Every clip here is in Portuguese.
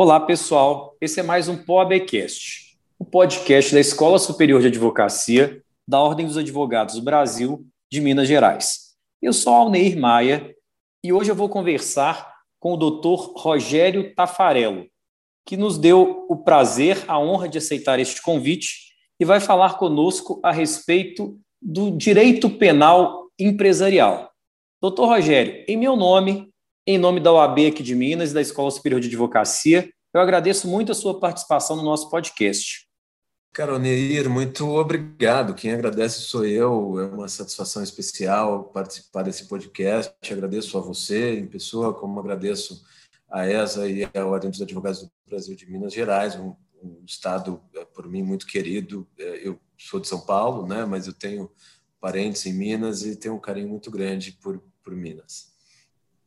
Olá, pessoal. Esse é mais um POABcast, o podcast da Escola Superior de Advocacia da Ordem dos Advogados do Brasil de Minas Gerais. Eu sou Alneir Maia e hoje eu vou conversar com o Dr. Rogério Tafarello, que nos deu o prazer, a honra de aceitar este convite e vai falar conosco a respeito do direito penal empresarial. Doutor Rogério, em meu nome em nome da OAB aqui de Minas e da Escola Superior de Advocacia, eu agradeço muito a sua participação no nosso podcast. Caroneir, muito obrigado. Quem agradece sou eu. É uma satisfação especial participar desse podcast. Agradeço a você em pessoa, como agradeço a ESA e a Ordem dos Advogados do Brasil de Minas Gerais, um, um estado, é, por mim, muito querido. É, eu sou de São Paulo, né, mas eu tenho parentes em Minas e tenho um carinho muito grande por, por Minas.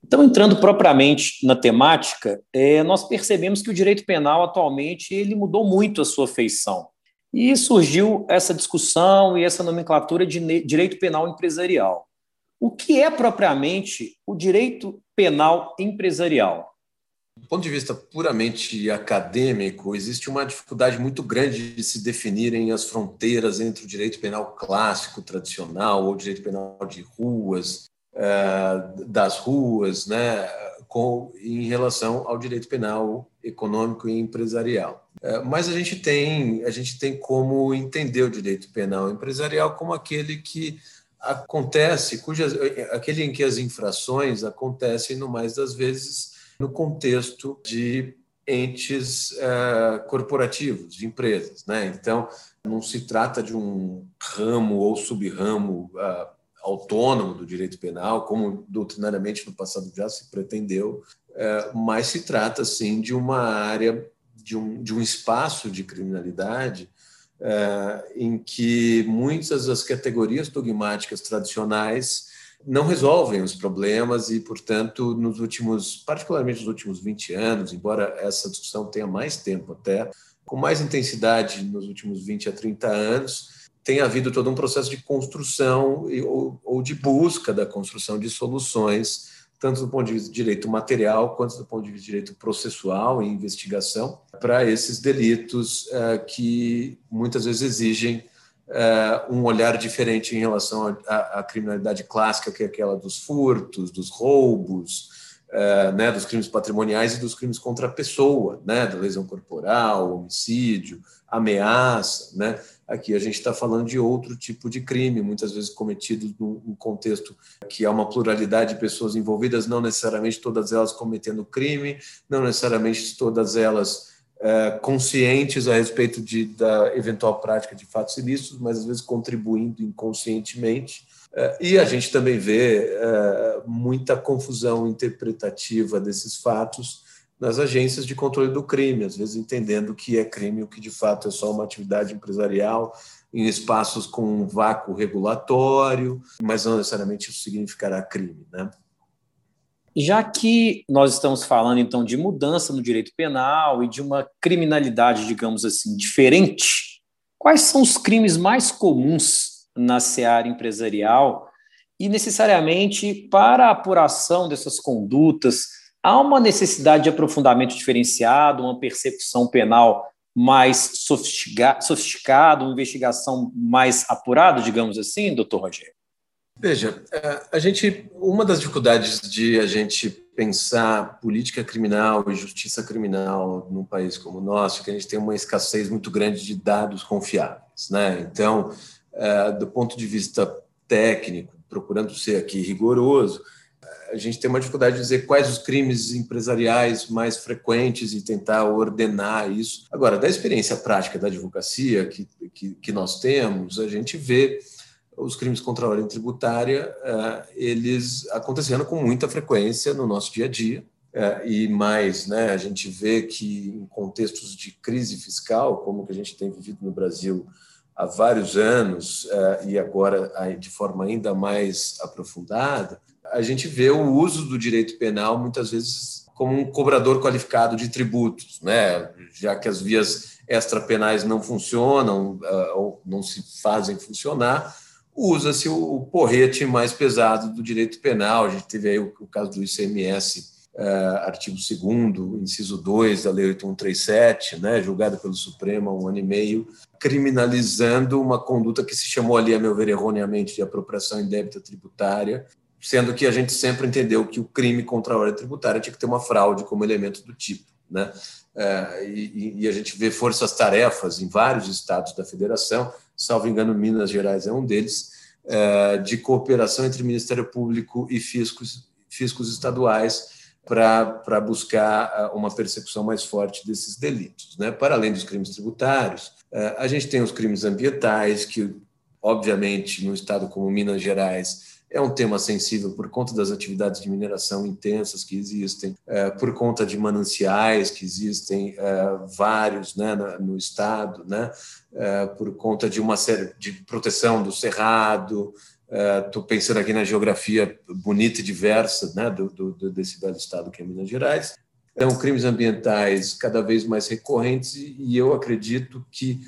Então, entrando propriamente na temática, é, nós percebemos que o direito penal atualmente ele mudou muito a sua feição. E surgiu essa discussão e essa nomenclatura de direito penal empresarial. O que é propriamente o direito penal empresarial? Do ponto de vista puramente acadêmico, existe uma dificuldade muito grande de se definirem as fronteiras entre o direito penal clássico, tradicional, ou direito penal de ruas, das ruas, né, com, em relação ao direito penal econômico e empresarial. Eh, mas a gente tem a gente tem como entender o direito penal empresarial como aquele que acontece, cujas, aquele em que as infrações acontecem no mais das vezes no contexto de entes uh, corporativos, de empresas, né? Então não se trata de um ramo ou subramo uh, autônomo do direito penal, como doutrinariamente no passado já se pretendeu, é, mas se trata, sim, de uma área, de um, de um espaço de criminalidade é, em que muitas das categorias dogmáticas tradicionais não resolvem os problemas e, portanto, nos últimos, particularmente nos últimos 20 anos, embora essa discussão tenha mais tempo até, com mais intensidade nos últimos 20 a 30 anos, tem havido todo um processo de construção ou, de busca da construção de soluções, tanto do ponto de vista de direito material quanto do ponto de vista de direito processual e investigação, para esses delitos uh, que muitas vezes exigem uh, um olhar diferente em relação à criminalidade clássica, que é aquela dos furtos, dos roubos, uh, né, dos crimes patrimoniais e dos crimes contra a pessoa, né, da lesão corporal, homicídio, ameaça, né? Aqui a gente está falando de outro tipo de crime, muitas vezes cometido num contexto que há uma pluralidade de pessoas envolvidas, não necessariamente todas elas cometendo crime, não necessariamente todas elas é, conscientes a respeito de, da eventual prática de fatos ilícitos, mas às vezes contribuindo inconscientemente. É, e a gente também vê é, muita confusão interpretativa desses fatos nas agências de controle do crime, às vezes entendendo o que é crime, o que de fato é só uma atividade empresarial, em espaços com um vácuo regulatório, mas não necessariamente isso significará crime. Né? Já que nós estamos falando então de mudança no direito penal e de uma criminalidade, digamos assim, diferente, quais são os crimes mais comuns na seara empresarial e necessariamente para a apuração dessas condutas, há uma necessidade de aprofundamento diferenciado, uma percepção penal mais sofisticada, uma investigação mais apurada, digamos assim, doutor Rogério? Veja, é, a gente, uma das dificuldades de a gente pensar política criminal e justiça criminal num país como o nosso, é que a gente tem uma escassez muito grande de dados confiáveis, né? Então, é, do ponto de vista técnico, procurando ser aqui rigoroso, a gente tem uma dificuldade de dizer quais os crimes empresariais mais frequentes e tentar ordenar isso. Agora, da experiência prática da advocacia que, que, que nós temos, a gente vê os crimes contra a ordem tributária, uh, eles acontecendo com muita frequência no nosso dia a dia. Uh, e mais, né, a gente vê que em contextos de crise fiscal, como que a gente tem vivido no Brasil há vários anos uh, e agora de forma ainda mais aprofundada, a gente vê o uso do direito penal muitas vezes como um cobrador qualificado de tributos, né? já que as vias extrapenais não funcionam uh, ou não se fazem funcionar, usa-se o porrete mais pesado do direito penal. A gente teve aí o, caso do ICMS uh, artigo 2 inciso 2 da Lei 8137, né, julgada pelo Supremo há um ano e meio, criminalizando uma conduta que se chamou ali, a meu ver, erroneamente, de apropriação indébita tributária, sendo que a gente sempre entendeu que o crime contra a ordem tributária tinha que ter uma fraude como elemento do tipo. Né? É, e, a gente vê forças-tarefas em vários estados da federação, salvo engano, Minas Gerais é um deles, é, de cooperação entre Ministério Público e fiscos, fiscos estaduais para buscar uma persecução mais forte desses delitos. Né? Para além dos crimes tributários, uh, a gente tem os crimes ambientais, que, obviamente, no estado como Minas Gerais, é um tema sensível por conta das atividades de mineração intensas que existem, uh, por conta de mananciais que existem vários né, no estado, né, por conta de uma série de proteção do cerrado, Estou uh, pensando aqui na geografia bonita e diversa né, do, do, desse belo estado que é Minas Gerais. Então, crimes ambientais cada vez mais recorrentes e eu acredito que,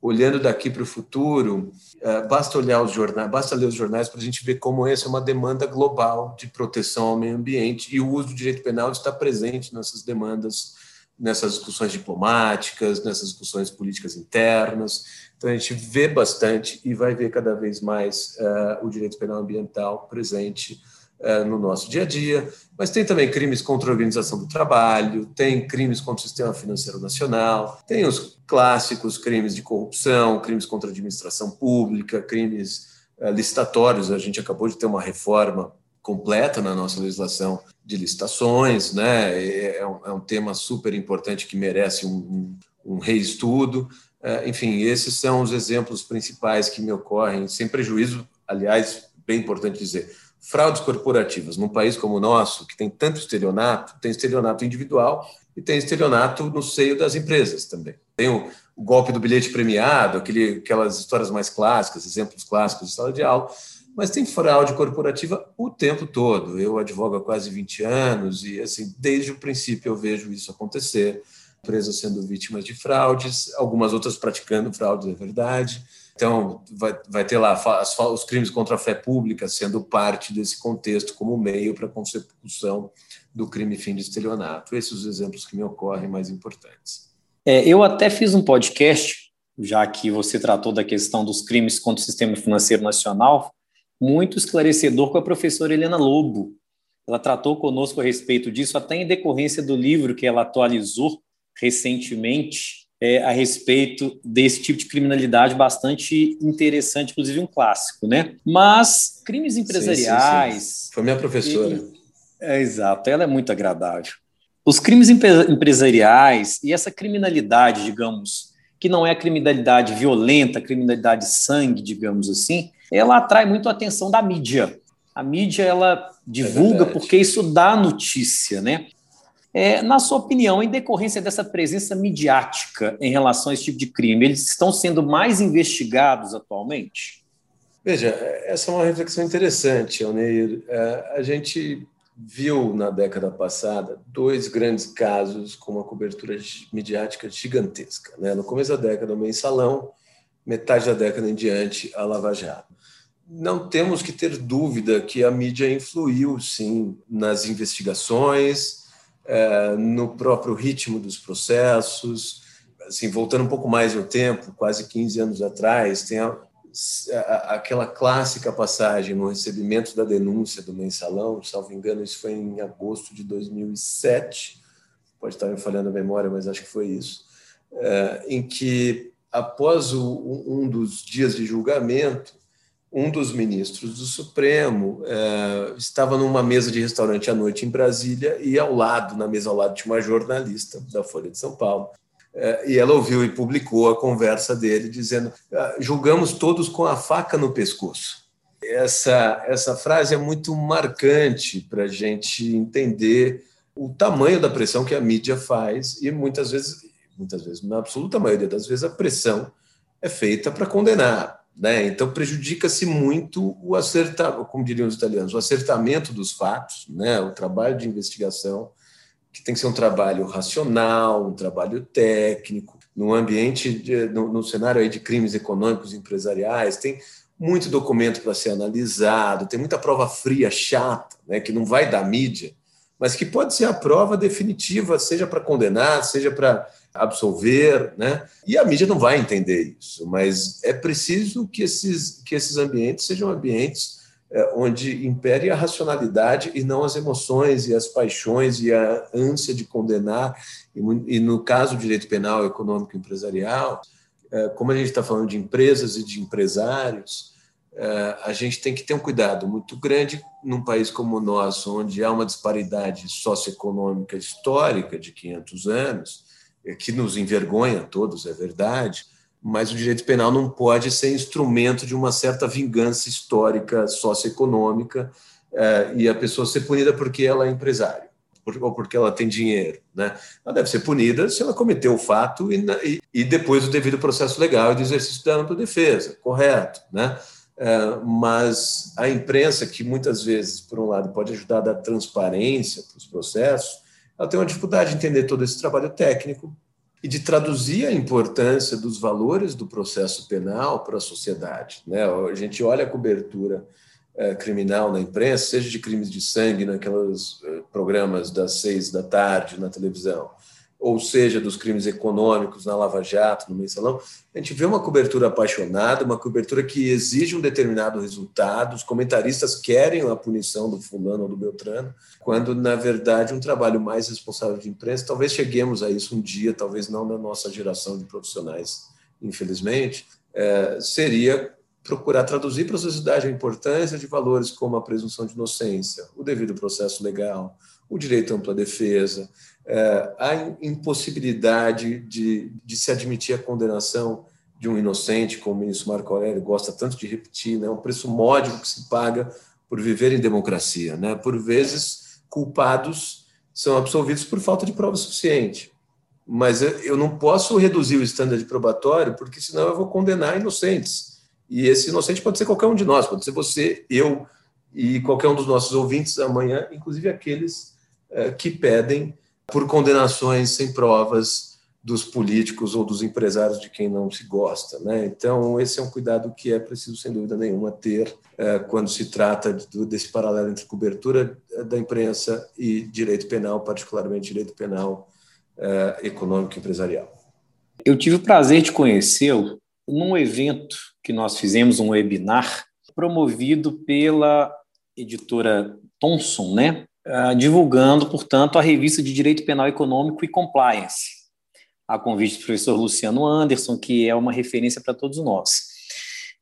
olhando daqui para o futuro, uh, basta olhar os jornais, basta ler os jornais para a gente ver como essa é uma demanda global de proteção ao meio ambiente e o uso do direito penal está presente nessas demandas, nessas discussões diplomáticas, nessas discussões políticas internas. Então, a gente vê bastante e vai ver cada vez mais uh, o direito penal ambiental presente uh, no nosso dia a dia. Mas tem também crimes contra a organização do trabalho, tem crimes contra o sistema financeiro nacional, tem os clássicos crimes de corrupção, crimes contra a administração pública, crimes uh, licitatórios. A gente acabou de ter uma reforma completa na nossa legislação de licitações, né? É, um, é um tema super importante que merece um, um, um reestudo. É, enfim, esses são os exemplos principais que me ocorrem, sem prejuízo, aliás, bem importante dizer, fraudes corporativas. Num país como o nosso, que tem tanto estelionato, tem estelionato individual e tem estelionato no seio das empresas também. Tem o, o golpe do bilhete premiado, aquele, aquelas histórias mais clássicas, exemplos clássicos de sala de aula, mas tem fraude corporativa o tempo todo. Eu advogo há quase 20 anos e, assim, desde o princípio eu vejo isso acontecer empresas sendo vítimas de fraudes, algumas outras praticando fraudes, é verdade. Então, vai, vai ter lá as, os crimes contra a fé pública sendo parte desse contexto como meio para a consecução do crime fim de estelionato. Esses os exemplos que me ocorrem mais importantes. É, eu até fiz um podcast, já que você tratou da questão dos crimes contra o sistema financeiro nacional, muito esclarecedor com a professora Helena Lobo. Ela tratou conosco a respeito disso, até em decorrência do livro que ela atualizou recentemente é, a respeito desse tipo de criminalidade bastante interessante, inclusive um clássico, né? Mas crimes empresariais. Sim, sim, sim. Foi minha professora. E, é, exato, ela é muito agradável. Os crimes empresariais e essa criminalidade, digamos, que não é a criminalidade violenta, a criminalidade sangue, digamos assim, ela atrai muito a atenção da mídia. A mídia ela divulga é porque isso dá notícia, né? É, na sua opinião, em decorrência dessa presença midiática em relação a esse tipo de crime, eles estão sendo mais investigados atualmente? Veja, essa é uma reflexão interessante, Alneir. É, a gente viu na década passada dois grandes casos com uma cobertura midiática gigantesca. Né? No começo da década, o Mensalão, metade da década em diante, a Lava Jato. Não temos que ter dúvida que a mídia influiu, sim, nas investigações, é, no próprio ritmo dos processos. Assim, voltando um pouco mais no tempo, quase 15 anos atrás, tem a, aquela clássica passagem no recebimento da denúncia do mensalão, salvo engano, isso foi em agosto de 2007, pode estar me falhando a memória, mas acho que foi isso, é, em que, após um dos dias de julgamento, um dos ministros do Supremo é, estava numa mesa de restaurante à noite em Brasília e ao lado, na mesa ao lado, tinha uma jornalista da Folha de São Paulo. É, e ela ouviu e publicou a conversa dele dizendo: ah, julgamos todos com a faca no pescoço. Essa, essa frase é muito marcante para a gente entender o tamanho da pressão que a mídia faz e muitas vezes, muitas vezes, na absoluta maioria das vezes, a pressão é feita para condenar, né? Então, prejudica-se muito o acertamento, como diriam os italianos, o acertamento dos fatos, né? o trabalho de investigação, que tem que ser um trabalho racional, um trabalho técnico, no ambiente, de, no, no cenário aí de crimes econômicos empresariais, tem muito documento para ser analisado, tem muita prova fria, chata, né? que não vai da mídia, mas que pode ser a prova definitiva, seja para condenar, seja para absolver, né? E a mídia não vai entender isso, mas é preciso que esses, que esses ambientes sejam ambientes onde impere a racionalidade e não as emoções e as paixões e a ânsia de condenar. E, no caso do direito penal, econômico e empresarial, é, como a gente está falando de empresas e de empresários, é, a gente tem que ter um cuidado muito grande num país como o nosso, onde há uma disparidade socioeconômica histórica de 500 anos, é, que nos envergonha a todos, é verdade, mas o direito penal não pode ser instrumento de uma certa vingança histórica socioeconômica é, e a pessoa ser punida porque ela é empresária ou porque ela tem dinheiro. Né? Ela deve ser punida se ela cometeu o fato e, e, depois o devido processo legal e do exercício da ampla defesa, correto. Né? É, mas a imprensa, que muitas vezes, por um lado, pode ajudar a dar transparência para os processos, ela tem uma dificuldade de entender todo esse trabalho técnico e de traduzir a importância dos valores do processo penal para a sociedade. Né? A gente olha a cobertura é, criminal na imprensa, seja de crimes de sangue naqueles é, programas das seis da tarde na televisão, ou seja, dos crimes econômicos na Lava Jato, no Mensalão, a gente vê uma cobertura apaixonada, uma cobertura que exige um determinado resultado, os comentaristas querem a punição do fulano ou do Beltrano, quando, na verdade, um trabalho mais responsável de imprensa, talvez cheguemos a isso um dia, talvez não na nossa geração de profissionais, infelizmente, é, seria procurar traduzir para a sociedade a importância de valores como a presunção de inocência, o devido processo legal, o direito à ampla defesa, a impossibilidade de, de se admitir a condenação de um inocente, como isso Marco Aurélio gosta tanto de repetir, né? um preço módico que se paga por viver em democracia. Né? Por vezes, culpados são absolvidos por falta de prova suficiente. Mas eu não posso reduzir o estándar probatório, porque senão eu vou condenar inocentes. E esse inocente pode ser qualquer um de nós, pode ser você, eu e qualquer um dos nossos ouvintes amanhã, inclusive aqueles é, que pedem por condenações sem provas dos políticos ou dos empresários de quem não se gosta. Né? Então, esse é um cuidado que é preciso, sem dúvida nenhuma, ter é, quando se trata de, desse paralelo entre cobertura da imprensa e direito penal, particularmente direito penal é, econômico e empresarial. Eu tive o prazer de conhecê-lo num evento que nós fizemos, um webinar, promovido pela editora Thomson, né? Ah, divulgando, portanto, a revista de Direito Penal Econômico e Compliance, a convite do professor Luciano Anderson, que é uma referência para todos nós.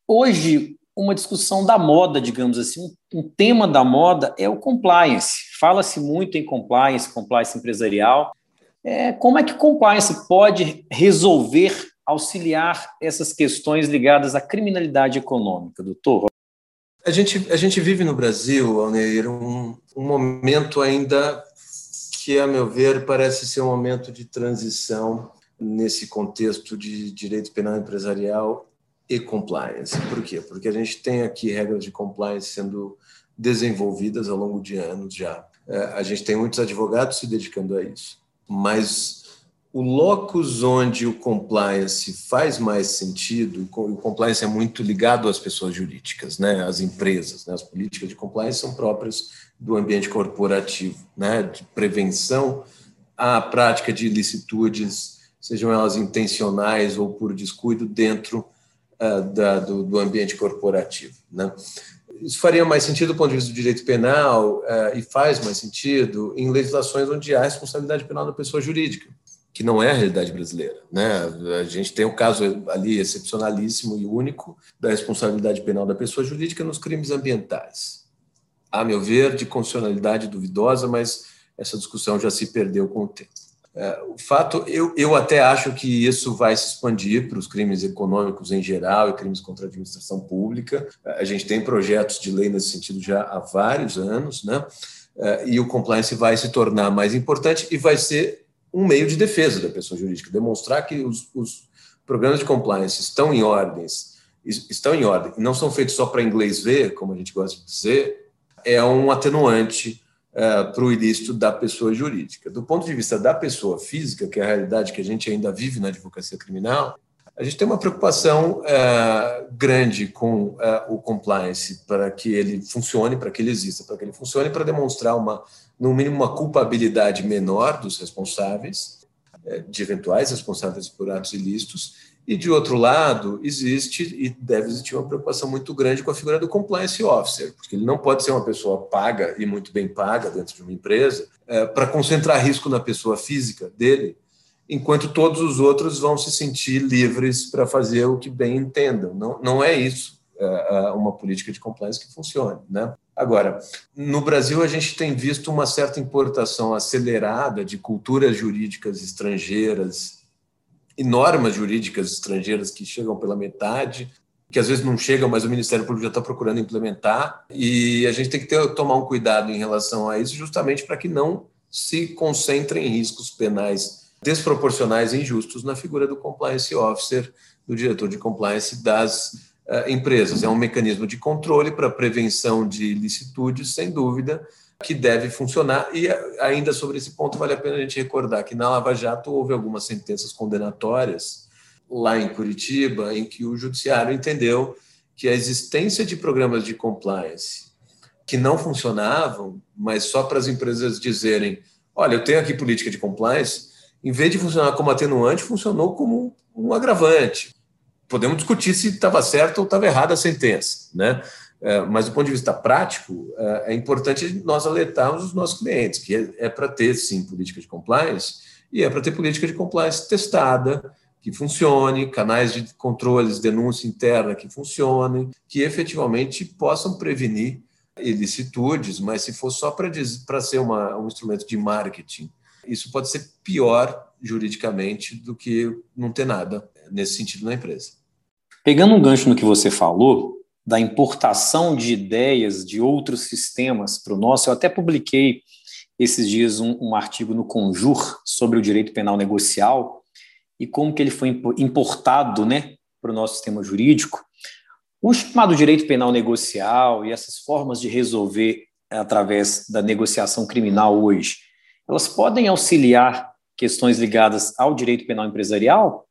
Hoje, uma discussão da moda, digamos assim, um, tema da moda é o compliance. Fala-se muito em compliance, compliance empresarial. É, como é que compliance pode resolver, auxiliar essas questões ligadas à criminalidade econômica, doutor? A gente, a gente vive no Brasil, Alneir, um, um momento ainda que, a meu ver, parece ser um momento de transição nesse contexto de direito penal empresarial e compliance. Por quê? Porque a gente tem aqui regras de compliance sendo desenvolvidas ao longo de anos já. É, a gente tem muitos advogados se dedicando a isso, mas o locus onde o compliance faz mais sentido, o compliance é muito ligado às pessoas jurídicas, né, às empresas, né, as políticas de compliance são próprias do ambiente corporativo, né, de prevenção à prática de ilicitudes, sejam elas intencionais ou por descuido dentro uh, da, do, do, ambiente corporativo. Né. Isso faria mais sentido do ponto de vista do direito penal uh, e faz mais sentido em legislações onde há responsabilidade penal da pessoa jurídica que não é a realidade brasileira. Né? A gente tem um caso ali excepcionalíssimo e único da responsabilidade penal da pessoa jurídica nos crimes ambientais. A meu ver, de constitucionalidade duvidosa, mas essa discussão já se perdeu com o tempo. É, o fato, eu, eu até acho que isso vai se expandir para os crimes econômicos em geral e crimes contra a administração pública. A gente tem projetos de lei nesse sentido já há vários anos, né? É, e o compliance vai se tornar mais importante e vai ser um meio de defesa da pessoa jurídica, demonstrar que os, os programas de compliance estão em ordens, estão em ordem, não são feitos só para inglês ver, como a gente gosta de dizer, é um atenuante uh, para o ilícito da pessoa jurídica. Do ponto de vista da pessoa física, que é a realidade que a gente ainda vive na advocacia criminal, A gente tem uma preocupação é, grande com é, o compliance para que ele funcione, para que ele exista, para que ele funcione, para demonstrar uma, no mínimo, uma culpabilidade menor dos responsáveis, é, de eventuais responsáveis por atos ilícitos, e, de outro lado, existe e deve existir uma preocupação muito grande com a figura do compliance officer, porque ele não pode ser uma pessoa paga e muito bem paga dentro de uma empresa para concentrar risco na pessoa física dele, enquanto todos os outros vão se sentir livres para fazer o que bem entendam. Não, não é isso é, é uma política de compliance que funcione. Né? Agora, no Brasil, a gente tem visto uma certa importação acelerada de culturas jurídicas estrangeiras e normas jurídicas estrangeiras que chegam pela metade, que às vezes não chegam, mas o Ministério Público já está procurando implementar. E a gente tem que ter, tomar um cuidado em relação a isso, justamente para que não se concentrem riscos penais desproporcionais e injustos na figura do compliance officer, do diretor de compliance das uh, empresas. É um mecanismo de controle para prevenção de ilicitudes, sem dúvida, que deve funcionar. E ainda sobre esse ponto, vale a pena a gente recordar que na Lava Jato houve algumas sentenças condenatórias lá em Curitiba, em que o judiciário entendeu que a existência de programas de compliance que não funcionavam, mas só para as empresas dizerem: olha, eu tenho aqui política de compliance, em vez de funcionar como atenuante, funcionou como um agravante. Podemos discutir se estava certo ou estava errada a sentença, né? É, mas do ponto de vista prático, é, é importante nós alertarmos os nossos clientes que é para ter, sim, política de compliance e é para ter política de compliance testada, que funcione, canais de controles, denúncia interna que funcionem, que efetivamente possam prevenir ilicitudes, mas se for só para ser uma, um instrumento de marketing, isso pode ser pior juridicamente do que não ter nada nesse sentido na empresa. Pegando um gancho no que você falou, da importação de ideias de outros sistemas para o nosso. Eu até publiquei esses dias um, um, artigo no Conjur sobre o direito penal negocial e como que ele foi importado né, para o nosso sistema jurídico. O chamado direito penal negocial e essas formas de resolver através da negociação criminal hoje, elas podem auxiliar questões ligadas ao direito penal empresarial?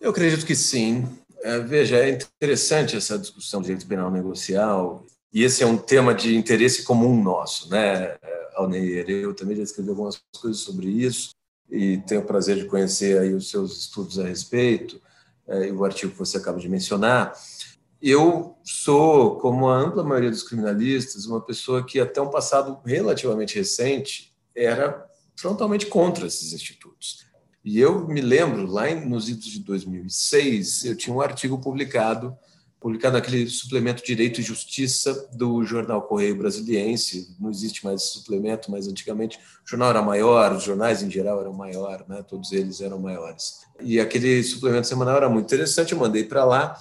Eu acredito que sim. É, veja, é interessante essa discussão de direito penal negocial, e esse é um tema de interesse comum nosso, né, Alneir? Eu também já escrevi algumas coisas sobre isso, e tenho o prazer de conhecer aí os seus estudos a respeito, é, e o artigo que você acaba de mencionar. Eu sou, como a ampla maioria dos criminalistas, uma pessoa que até um passado relativamente recente era frontalmente contra esses institutos. E eu me lembro, lá nos idos de 2006, eu tinha um artigo publicado, publicado naquele suplemento Direito e Justiça do jornal Correio Brasiliense. Não existe mais esse suplemento, mas antigamente o jornal era maior, os jornais em geral eram maiores, né? todos eles eram maiores. E aquele suplemento semanal era muito interessante, eu mandei para lá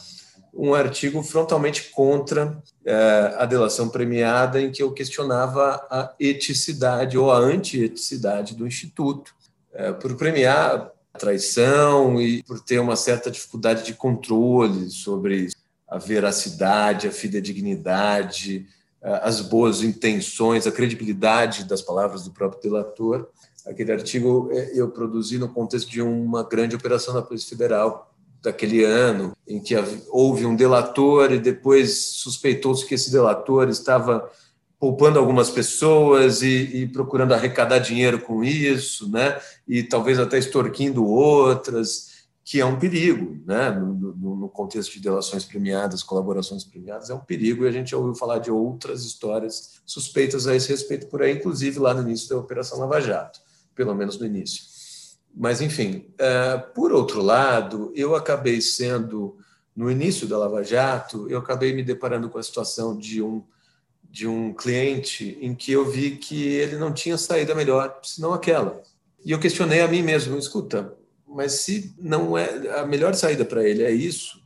um artigo frontalmente contra eh, a delação premiada, em que eu questionava a eticidade ou a antieticidade do Instituto é, por premiar a traição e por ter uma certa dificuldade de controle sobre a veracidade, a fidedignidade, é, as boas intenções, a credibilidade das palavras do próprio delator. Aquele artigo é, eu produzi no contexto de uma grande operação da Polícia Federal daquele ano, em que houve um delator e depois suspeitou-se que esse delator estava poupando algumas pessoas e, e, procurando arrecadar dinheiro com isso, né? E talvez até extorquindo outras, que é um perigo, né? No, no, no, contexto de delações premiadas, colaborações premiadas, é um perigo. E a gente já ouviu falar de outras histórias suspeitas a esse respeito por aí, inclusive lá no início da Operação Lava Jato, pelo menos no início. Mas, enfim, uh, por outro lado, eu acabei sendo, no início da Lava Jato, eu acabei me deparando com a situação de um de um cliente em que eu vi que ele não tinha saída melhor, senão aquela. E eu questionei a mim mesmo, escuta, mas se não é a melhor saída para ele é isso,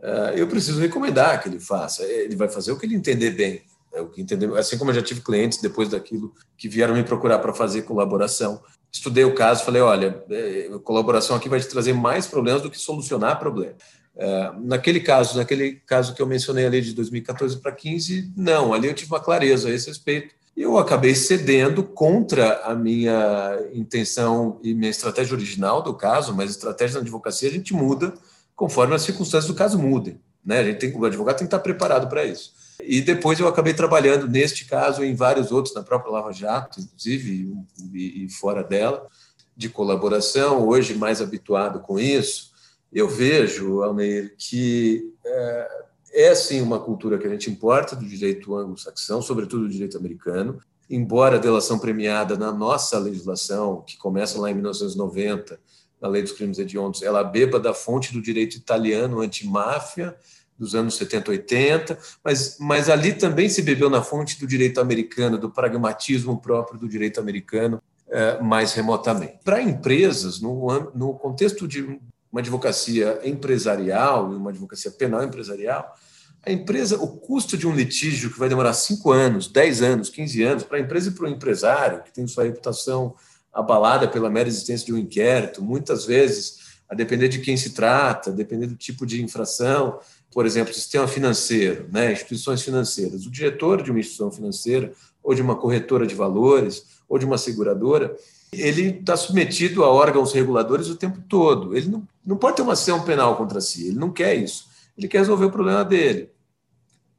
eh, eu preciso recomendar que ele faça. Ele vai fazer o que ele entender bem. É o que entender, assim como eu já tive clientes depois daquilo que vieram me procurar para fazer colaboração. Estudei o caso, falei, olha, eh, colaboração aqui vai te trazer mais problemas do que solucionar problemas. É, naquele caso, naquele caso que eu mencionei ali de 2014 para 15, não, ali eu tive uma clareza a esse respeito. E eu acabei cedendo contra a minha intenção e minha estratégia original do caso, mas estratégia na advocacia a gente muda conforme as circunstâncias do caso mudem. Né? A gente tem, o advogado tem que estar preparado para isso. E depois eu acabei trabalhando neste caso em vários outros, na própria Lava Jato, inclusive, e, e fora dela, de colaboração, hoje mais habituado com isso. Eu vejo, Almeir, que é, é sim uma cultura que a gente importa do direito anglo-saxão, sobretudo do direito americano, embora a delação premiada na nossa legislação, que começa lá em 1990, na Lei dos Crimes Hediondos, ela beba da fonte do direito italiano antimáfia dos anos 70, 80, mas, mas ali também se bebeu na fonte do direito americano, do pragmatismo próprio do direito americano, é, mais remotamente. Para empresas, no, no contexto de uma advocacia empresarial e uma advocacia penal empresarial, a empresa, o custo de um litígio que vai demorar 5 anos, 10 anos, 15 anos, para a empresa e para o empresário, que tem sua reputação abalada pela mera existência de um inquérito, muitas vezes, a depender de quem se trata, a depender do tipo de infração, por exemplo, sistema financeiro, né, instituições financeiras, o diretor de uma instituição financeira ou de uma corretora de valores ou de uma seguradora, ele está submetido a órgãos reguladores o tempo todo. Ele não, não pode ter uma ação penal contra si, ele não quer isso. Ele quer resolver o problema dele.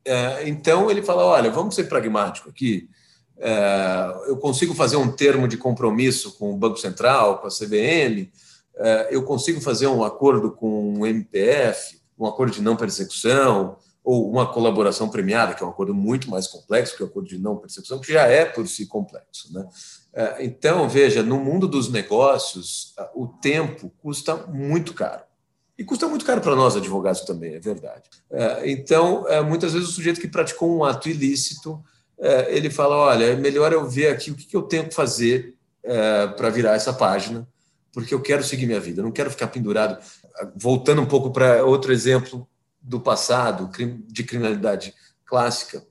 É, então ele fala: olha, vamos ser pragmático aqui. É, eu consigo fazer um termo de compromisso com o Banco Central, com a CVM, é, eu consigo fazer um acordo com o MPF, um acordo de não persecução, ou uma colaboração premiada, que é um acordo muito mais complexo que o acordo de não persecução, que já é por si complexo. Né? Então, veja, no mundo dos negócios, o tempo custa muito caro. E custa muito caro para nós, advogados, também, é verdade. É, então, é, muitas vezes o sujeito que praticou um ato ilícito, é, ele fala: olha, é melhor eu ver aqui o que eu tenho que fazer para virar essa página, porque eu quero seguir minha vida, eu não quero ficar pendurado. Voltando um pouco para outro exemplo do passado, de criminalidade clássica,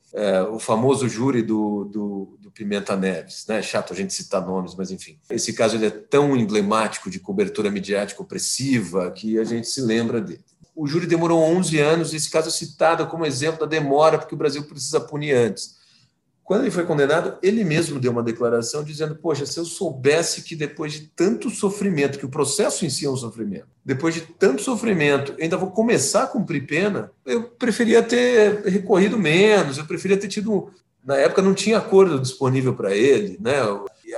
o famoso júri do, do, Pimenta Neves. Né? É chato a gente citar nomes, mas enfim. Esse caso ele é tão emblemático de cobertura mediática opressiva que a gente se lembra dele. O júri demorou 11 anos, e esse caso é citado como exemplo da demora, porque o Brasil precisa punir antes. Quando ele foi condenado, ele mesmo deu uma declaração dizendo: Poxa, se eu soubesse que depois de tanto sofrimento, que o processo em si é um sofrimento, depois de tanto sofrimento, ainda vou começar a cumprir pena, eu preferia ter recorrido menos, eu preferia ter tido na época não tinha acordo disponível para ele, né?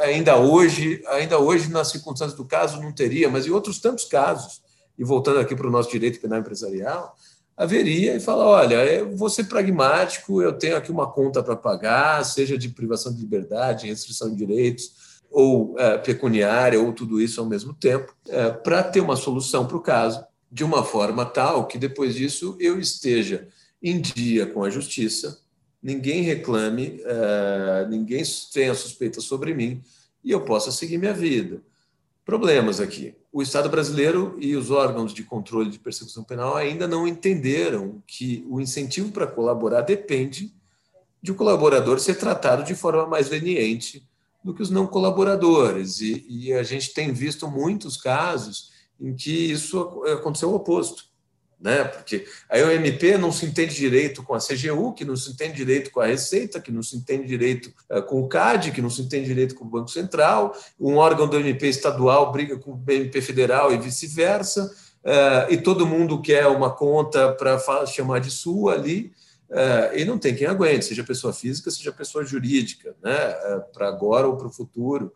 Ainda hoje, ainda hoje nas circunstâncias do caso não teria, mas em outros tantos casos. E voltando aqui para o nosso direito penal empresarial, haveria e fala, olha, eu vou ser pragmático, eu tenho aqui uma conta para pagar, seja de privação de liberdade, restrição de direitos, ou é, pecuniária, ou tudo isso ao mesmo tempo, é, para ter uma solução para o caso, de uma forma tal que depois disso eu esteja em dia com a justiça, ninguém reclame, uh, ninguém tenha suspeita sobre mim e eu possa seguir minha vida. Problemas aqui. O Estado brasileiro e os órgãos de controle de persecução penal ainda não entenderam que o incentivo para colaborar depende de o colaborador ser tratado de forma mais leniente do que os não colaboradores. E, e a gente tem visto muitos casos em que isso aconteceu o oposto né? Porque a OMP não se entende direito com a CGU, que não se entende direito com a Receita, que não se entende direito uh, com o CAD, que não se entende direito com o Banco Central, um órgão do OMP estadual briga com o BMP federal e vice-versa, uh, e todo mundo quer uma conta para chamar de sua ali, uh, e não tem quem aguente, seja pessoa física, seja pessoa jurídica, né? para agora ou para o futuro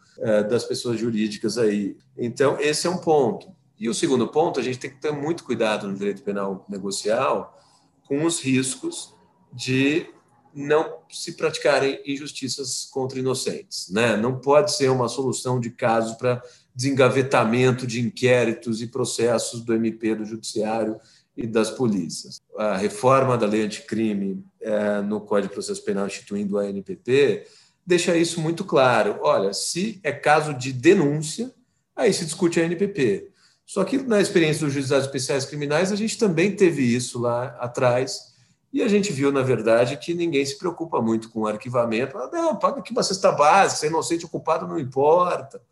das pessoas jurídicas aí. Então, esse é um ponto. E o segundo ponto, a gente tem que ter muito cuidado no direito penal negocial com os riscos de não se praticarem injustiças contra inocentes. Né? Não pode ser uma solução de casos para desengavetamento de inquéritos e processos do MP, do Judiciário e das polícias. A reforma da lei anticrime é, no Código de Processo Penal instituindo a NPP deixa isso muito claro. Olha, se é caso de denúncia, aí se discute a NPP. Só que na experiência dos juizados especiais criminais, a gente também teve isso lá atrás, e a gente viu, na verdade, que ninguém se preocupa muito com o arquivamento. Ah, não, paga aqui uma cesta básica, se é inocente ou culpado não importa.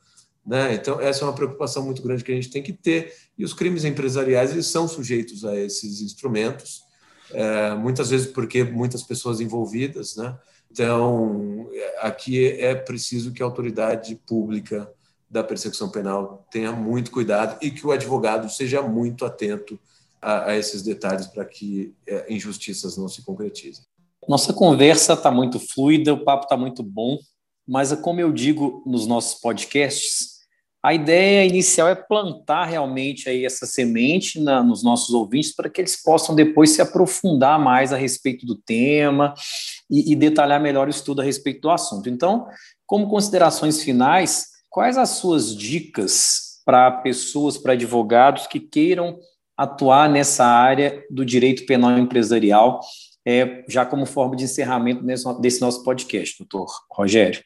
Né? Então, essa é uma preocupação muito grande que a gente tem que ter, e os crimes empresariais eles são sujeitos a esses instrumentos, é, muitas vezes porque muitas pessoas envolvidas. Né? Então, aqui é preciso que a autoridade pública da persecução penal tenha muito cuidado e que o advogado seja muito atento a, a esses detalhes para que é, injustiças não se concretizem. Nossa conversa está muito fluida, o papo está muito bom, mas como eu digo nos nossos podcasts, a ideia inicial é plantar realmente aí essa semente na, nos nossos ouvintes para que eles possam depois se aprofundar mais a respeito do tema e, e detalhar melhor o estudo a respeito do assunto. Então, como considerações finais, quais as suas dicas para pessoas, para advogados que queiram atuar nessa área do direito penal empresarial, é, já como forma de encerramento desse, nosso podcast, doutor Rogério?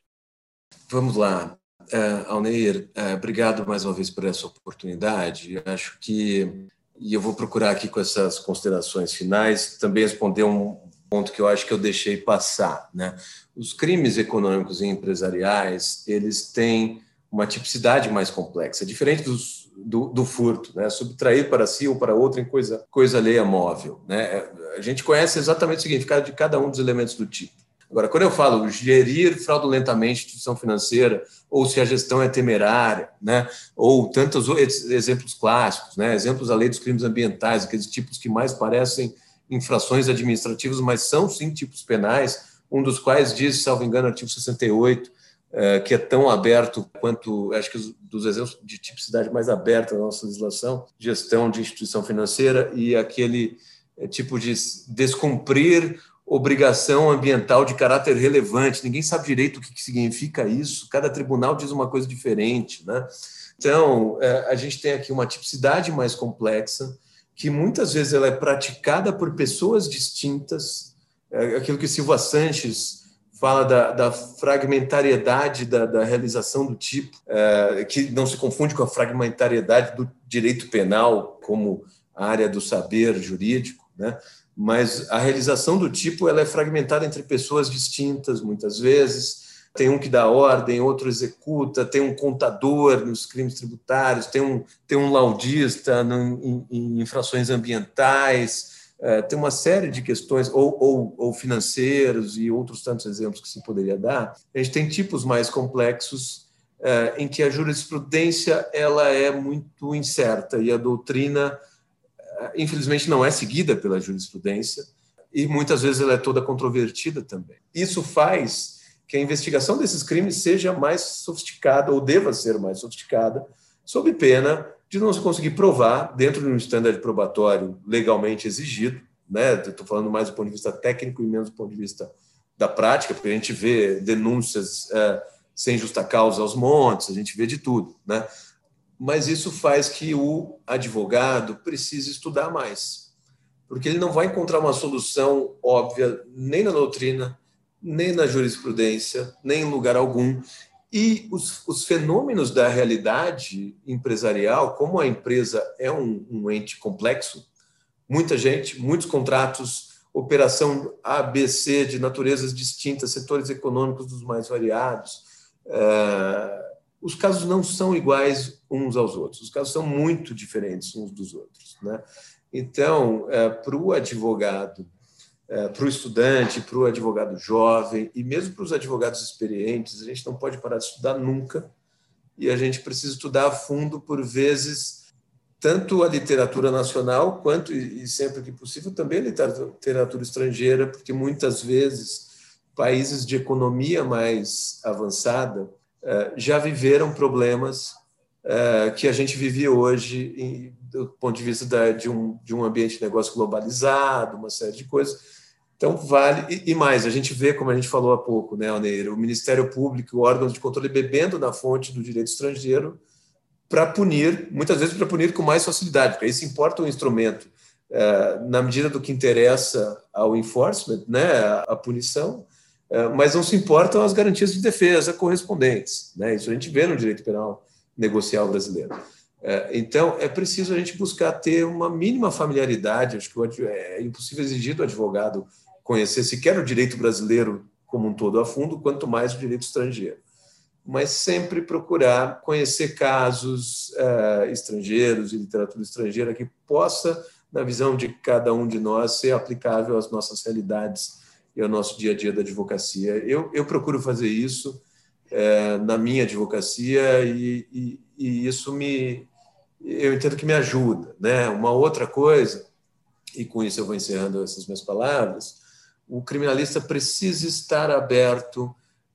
Vamos lá. Uh, Alneir, uh, obrigado mais uma vez por essa oportunidade. Eu acho que, e eu vou procurar aqui com essas considerações finais, também responder um ponto que eu acho que eu deixei passar. Né? Os crimes econômicos e empresariais, eles têm uma tipicidade mais complexa, diferente dos, do, do, furto, né? subtrair para si ou para outro em coisa, coisa alheia móvel. Né? A gente conhece exatamente o significado de cada um dos elementos do tipo. Agora, quando eu falo gerir fraudulentamente instituição financeira, ou se a gestão é temerária, né? ou tantos exemplos clássicos, né? exemplos da lei dos crimes ambientais, aqueles tipos que mais parecem infrações administrativas, mas são sim tipos penais, um dos quais diz, salvo engano, artigo 68, eh, que é tão aberto quanto, acho que dos exemplos de tipicidade mais aberta da nossa legislação, gestão de instituição financeira e aquele eh, tipo de descumprir obrigação ambiental de caráter relevante. Ninguém sabe direito o que significa isso. Cada tribunal diz uma coisa diferente, né? Então, é, a gente tem aqui uma tipicidade mais complexa, que muitas vezes ela é praticada por pessoas distintas, é, aquilo que Silva Sanches fala da, da fragmentariedade da, da, realização do tipo, é, que não se confunde com a fragmentariedade do direito penal como área do saber jurídico, né? mas a realização do tipo ela é fragmentada entre pessoas distintas muitas vezes. Tem um que dá ordem, outro executa, tem um contador nos crimes tributários, tem um, tem um laudista no, em, em, infrações ambientais, tem uma série de questões, ou, ou, ou financeiros e outros tantos exemplos que se poderia dar. A gente tem tipos mais complexos é, em que a jurisprudência ela é muito incerta e a doutrina infelizmente, não é seguida pela jurisprudência e muitas vezes ela é toda controvertida também. Isso faz que a investigação desses crimes seja mais sofisticada ou deva ser mais sofisticada, sob pena de não se conseguir provar dentro de um estándar probatório legalmente exigido. Né? Estou falando mais do ponto de vista técnico e menos do ponto de vista da prática, porque a gente vê denúncias é, sem justa causa aos montes, a gente vê de tudo. Né? mas isso faz que o advogado precise estudar mais, porque ele não vai encontrar uma solução óbvia nem na doutrina, nem na jurisprudência, nem em lugar algum. E os, os fenômenos da realidade empresarial, como a empresa é um, um ente complexo, muita gente, muitos contratos, operação ABC de naturezas distintas, setores econômicos dos mais variados. Uh, os casos não são iguais uns aos outros, os casos são muito diferentes uns dos outros. Né? Então, é, para o advogado, é, para o estudante, para o advogado jovem e mesmo para os advogados experientes, a gente não pode parar de estudar nunca e a gente precisa estudar a fundo, por vezes, tanto a literatura nacional quanto, e sempre que possível, também a literatura estrangeira, porque muitas vezes países de economia mais avançada eh, já viveram problemas eh, que a gente vive hoje do ponto de vista de um, de um ambiente de negócio globalizado, uma série de coisas. Então, vale. E, mais, a gente vê, como a gente falou há pouco, né, Alneiro, o Ministério Público, órgãos de controle bebendo na fonte do direito estrangeiro para punir, muitas vezes para punir com mais facilidade, porque aí se importa o instrumento eh, na medida do que interessa ao enforcement, né, a punição, é, mas não se importam as garantias de defesa correspondentes. Né? Isso a gente vê no direito penal negocial brasileiro. É, então, é preciso a gente buscar ter uma mínima familiaridade. Acho que é impossível exigir do advogado conhecer sequer o direito brasileiro como um todo a fundo, quanto mais o direito estrangeiro. Mas sempre procurar conhecer casos uh, estrangeiros e literatura estrangeira que possa, na visão de cada um de nós, ser aplicável às nossas realidades e ao nosso dia a dia da advocacia. Eu, eu procuro fazer isso é, na minha advocacia e, e, e, isso me, eu entendo que me ajuda. Né? Uma outra coisa, e com isso eu vou encerrando essas minhas palavras, o criminalista precisa estar aberto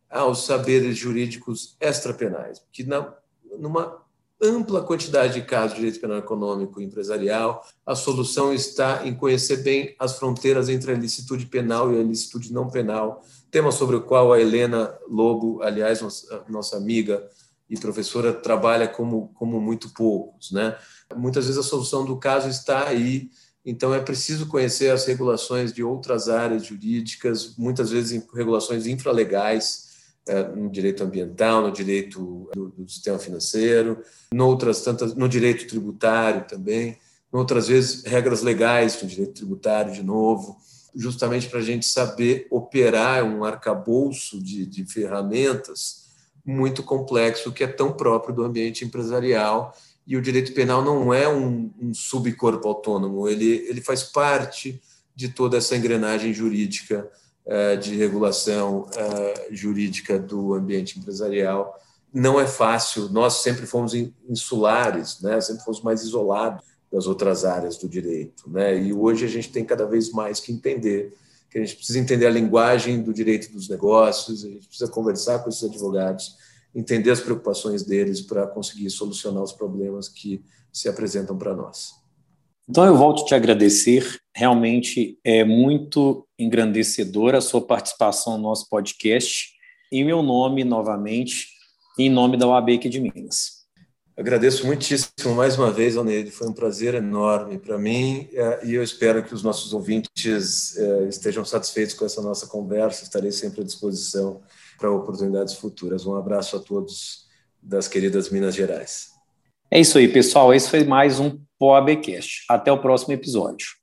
aos saberes jurídicos extrapenais, que na, numa ampla quantidade de casos de direito penal econômico e empresarial, a solução está em conhecer bem as fronteiras entre a ilicitude penal e a ilicitude não penal, tema sobre o qual a Helena Lobo, aliás, nossa, amiga e professora, trabalha como, como muito poucos. Né? Muitas vezes a solução do caso está aí, então é preciso conhecer as regulações de outras áreas jurídicas, muitas vezes regulações infralegais, é, no direito ambiental, no direito do, do sistema financeiro, noutras tantas, no direito tributário também, outras vezes regras legais no direito tributário de novo, justamente para a gente saber operar um arcabouço de, de ferramentas muito complexo que é tão próprio do ambiente empresarial e o direito penal não é um, um subcorpo autônomo, ele, ele faz parte de toda essa engrenagem jurídica eh, de regulação eh, jurídica do ambiente empresarial. Não é fácil, nós sempre fomos insulares, né? sempre fomos mais isolados das outras áreas do direito. Né? E hoje a gente tem cada vez mais que entender que a gente precisa entender a linguagem do direito dos negócios, a gente precisa conversar com esses advogados, entender as preocupações deles para conseguir solucionar os problemas que se apresentam para nós. Então eu volto te agradecer. Realmente é muito engrandecedora a sua participação no nosso podcast. Em meu nome, novamente, em nome da UAB aqui de Minas. Agradeço muitíssimo mais uma vez, Alneide. Foi um prazer enorme para mim é, e eu espero que os nossos ouvintes é, estejam satisfeitos com essa nossa conversa. Estarei sempre à disposição para oportunidades futuras. Um abraço a todos das queridas Minas Gerais. É isso aí, pessoal. Esse foi mais um POABcast. Até o próximo episódio.